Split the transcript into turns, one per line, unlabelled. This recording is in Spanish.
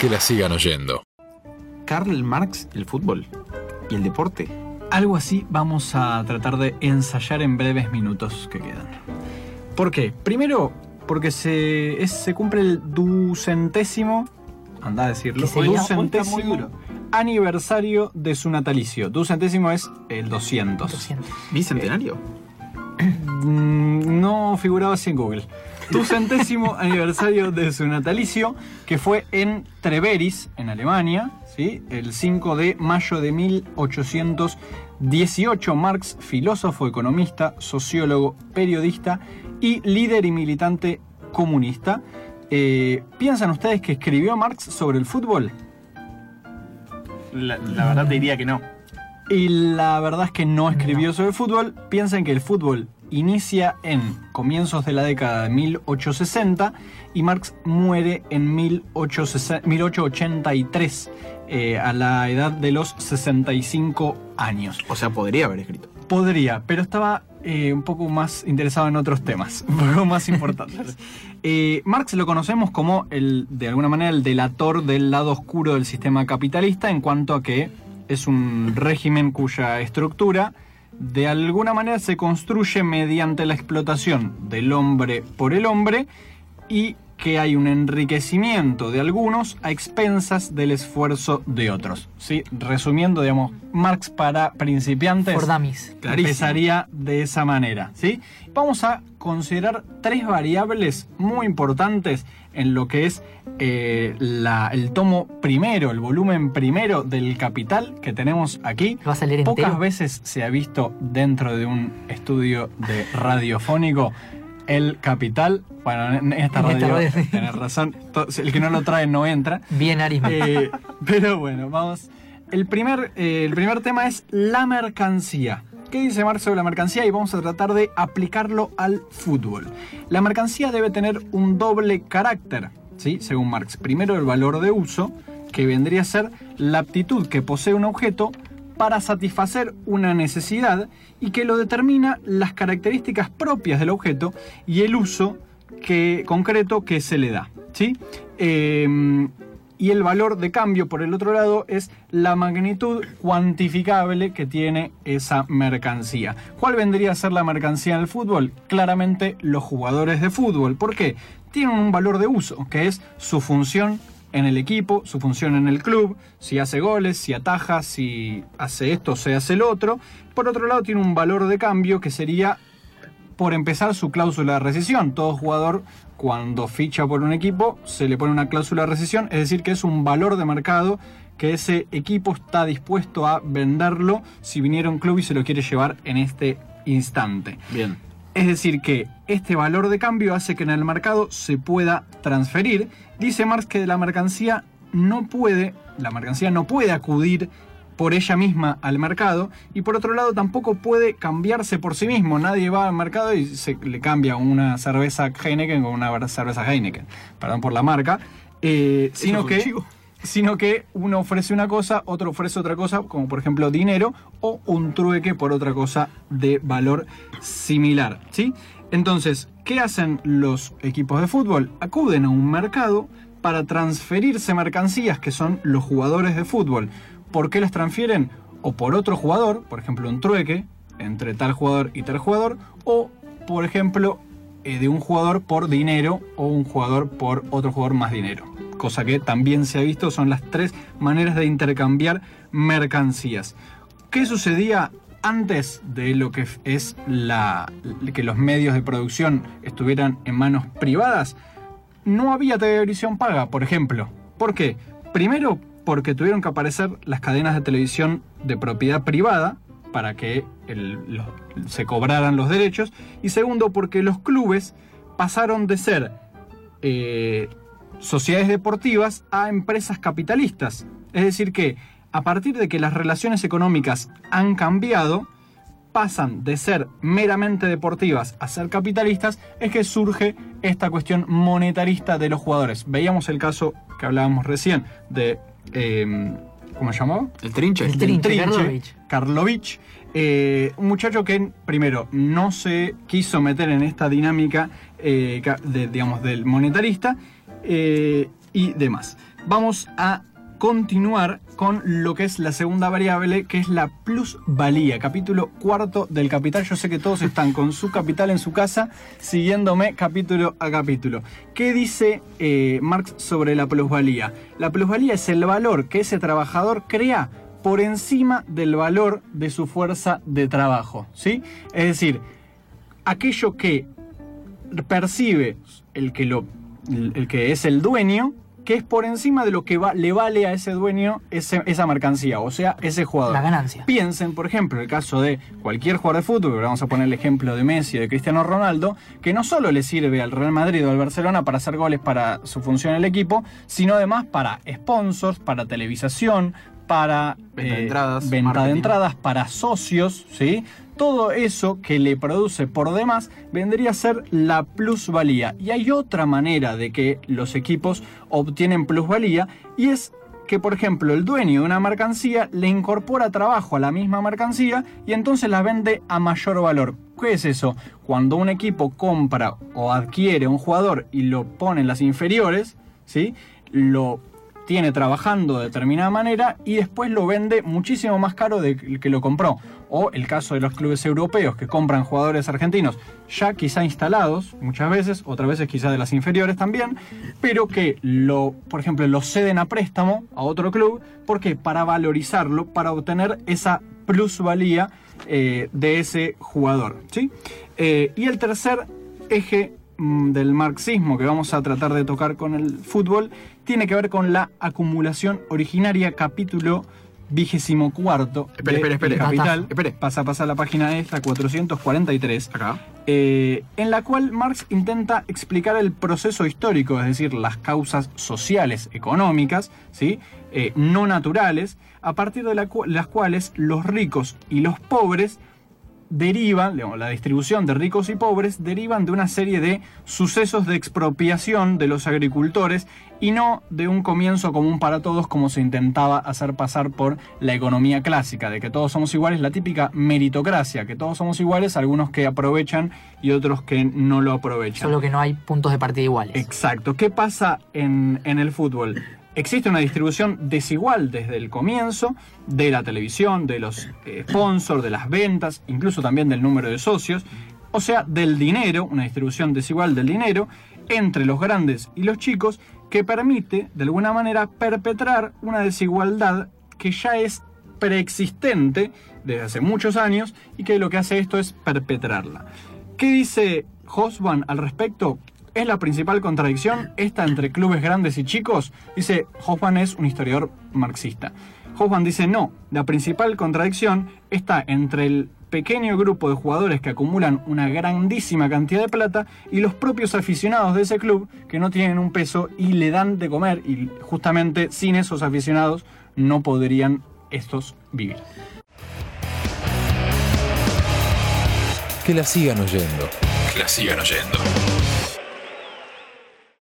que la sigan oyendo.
Karl Marx, el fútbol y el deporte.
Algo así vamos a tratar de ensayar en breves minutos que quedan. ¿Por qué? Primero, porque se, es- se cumple el ducentésimo, anda a decirlo, ducentésimo
Muy duro.
aniversario de su natalicio. Ducentésimo es el 200.
200.
Bicentenario.
Mm, No figuraba así en Google. Ducentésimo aniversario de su natalicio, que fue en Treveris, en Alemania, ¿sí? el 5 de mayo de 1818. Marx, filósofo, economista, sociólogo, periodista y líder y militante comunista. Eh, ¿Piensan ustedes que escribió Marx sobre el fútbol?
La, la verdad te diría que no.
Y la verdad es que no escribió sobre el fútbol. Piensen que el fútbol inicia en comienzos de la década de 1860 y Marx muere en 1860 1883 eh, a la edad de los 65 años.
O sea, podría haber escrito.
Podría, pero estaba eh, un poco más interesado en otros temas, un poco más importantes. Eh, Marx lo conocemos como el, de alguna manera, el delator del lado oscuro del sistema capitalista en cuanto a que es un régimen cuya estructura de alguna manera se construye mediante la explotación del hombre por el hombre y que hay un enriquecimiento de algunos a expensas del esfuerzo de otros. ¿sí? Resumiendo, digamos, Marx para principiantes
For dummies.
Clarísimo.
empezaría de esa manera. ¿sí? Vamos a considerar tres variables muy importantes en lo que es eh, la- el tomo primero, el volumen primero del Capital que tenemos aquí.
¿Lo vas a leer
Pocas
entero?
veces se ha visto dentro de un estudio de radiofónico el Capital. Bueno, en esta
En
radio,
esta radio, sí.
tenés razón, el que no lo trae no entra.
Bien, Arisman.
Eh, pero bueno, vamos. El primer, eh, el primer tema es la mercancía. ¿Qué dice Marx sobre la mercancía? Y vamos a tratar de aplicarlo al fútbol. La mercancía debe tener un doble carácter, ¿sí? según Marx. Primero, el valor de uso, que vendría a ser la aptitud que posee un objeto para satisfacer una necesidad y que lo determina las características propias del objeto y el uso que, concreto que se le da. ¿sí? Eh, y el valor de cambio, por el otro lado, es la magnitud cuantificable que tiene esa mercancía. ¿Cuál vendría a ser la mercancía en el fútbol? Claramente los jugadores de fútbol. ¿Por qué? Tienen un valor de uso, que es su función en el equipo, su función en el club, si hace goles, si ataja, si hace esto, se hace el otro. Por otro lado, tiene un valor de cambio que sería por empezar su cláusula de rescisión. Todo jugador cuando ficha por un equipo se le pone una cláusula de rescisión, es decir, que es un valor de mercado que ese equipo está dispuesto a venderlo si viniera un club y se lo quiere llevar en este instante.
Bien.
Es decir, que este valor de cambio hace que en el mercado se pueda transferir. Dice Marx que la mercancía no puede, la mercancía no puede acudir por ella misma al mercado y por otro lado tampoco puede cambiarse por sí mismo. Nadie va al mercado y se le cambia una cerveza Heineken con una cerveza Heineken. Perdón por la marca. Eh, sino que
chivo.
Sino que uno ofrece una cosa, otro ofrece otra cosa, como por ejemplo dinero o un trueque por otra cosa de valor similar, ¿sí? Entonces, ¿qué hacen los equipos de fútbol? Acuden a un mercado para transferirse mercancías que son los jugadores de fútbol. ¿Por qué las transfieren? O por otro jugador, por ejemplo un trueque entre tal jugador y tal jugador, o por ejemplo eh, de un jugador por dinero o un jugador por otro jugador más dinero. Cosa que también se ha visto, son las tres maneras de intercambiar mercancías. ¿Qué sucedía antes de lo que es la, que los medios de producción estuvieran en manos privadas? No había televisión paga, por ejemplo. ¿Por qué? Primero, porque tuvieron que aparecer las cadenas de televisión de propiedad privada para que se cobraran los derechos. Y segundo, porque los clubes pasaron de ser eh, sociedades deportivas a empresas capitalistas. Es decir, que a partir de que las relaciones económicas han cambiado, pasan de ser meramente deportivas a ser capitalistas, es que surge esta cuestión monetarista de los jugadores. Veíamos el caso que hablábamos recién de... eh, ¿Cómo se llamaba?
El trinche.
El
del
Trinche, Karlovich.
Eh, un muchacho que primero no se quiso meter en esta dinámica eh, de, digamos, del monetarista eh, y demás. Vamos a continuar con lo que es la segunda variable, que es la plusvalía, capítulo cuarto del capital. Yo sé que todos están con su capital en su casa, siguiéndome capítulo a capítulo. ¿Qué dice eh, Marx sobre la plusvalía? La plusvalía es el valor que ese trabajador crea por encima del valor de su fuerza de trabajo, ¿sí? Es decir, aquello que percibe el que, lo, el que es el dueño que es por encima de lo que le vale a ese dueño esa mercancía, o sea, ese jugador.
La ganancia.
Piensen, por ejemplo, el caso de cualquier jugador de fútbol, vamos a poner el ejemplo de Messi o de Cristiano Ronaldo, que no solo le sirve al Real Madrid o al Barcelona para hacer goles para su función en el equipo, sino además para sponsors, para televisación, para
venta de eh, entradas,
venta de entradas para socios, ¿sí? todo eso que le produce por demás vendría a ser la plusvalía. Y hay otra manera de que los equipos obtienen plusvalía y es que, por ejemplo, el dueño de una mercancía le incorpora trabajo a la misma mercancía y entonces la vende a mayor valor. ¿Qué es eso? Cuando un equipo compra o adquiere un jugador y lo pone en las inferiores, ¿sí? Lo tiene trabajando de determinada manera y después lo vende muchísimo más caro del que lo compró. O el caso de los clubes europeos que compran jugadores argentinos ya quizá instalados muchas veces, otras veces quizá de las inferiores también, pero que lo, por ejemplo, lo ceden a préstamo a otro club, porque para valorizarlo, para obtener esa plusvalía eh, de ese jugador. ¿sí? Eh, y el tercer eje del marxismo que vamos a tratar de tocar con el fútbol tiene que ver con la acumulación originaria, capítulo vigésimo cuarto.
Espere, espere, espere.
Capital. Espere. Pasa, pasa la página esta, 443.
Acá.
Eh, en la cual Marx intenta explicar el proceso histórico, es decir, las causas sociales, económicas, ¿sí? Eh, no naturales, a partir de las cuales los ricos y los pobres derivan, la distribución de ricos y pobres derivan de una serie de sucesos de expropiación de los agricultores y no de un comienzo común para todos como se intentaba hacer pasar por la economía clásica, de que todos somos iguales, la típica meritocracia, que todos somos iguales, algunos que aprovechan y otros que no lo aprovechan.
Solo que no hay puntos de partida iguales.
Exacto. ¿Qué pasa en, en el fútbol? Existe una distribución desigual desde el comienzo de la televisión, de los eh, sponsors, de las ventas, incluso también del número de socios, o sea, del dinero, una distribución desigual del dinero entre los grandes y los chicos que permite, de alguna manera, perpetrar una desigualdad que ya es preexistente desde hace muchos años y que lo que hace esto es perpetrarla. ¿Qué dice Hosban al respecto? ¿Es la principal contradicción esta entre clubes grandes y chicos? Dice, Hoffman es un historiador marxista. Hoffman dice, no, la principal contradicción está entre el pequeño grupo de jugadores que acumulan una grandísima cantidad de plata y los propios aficionados de ese club que no tienen un peso y le dan de comer y justamente sin esos aficionados no podrían estos vivir.
Que la sigan oyendo.
Que la sigan oyendo.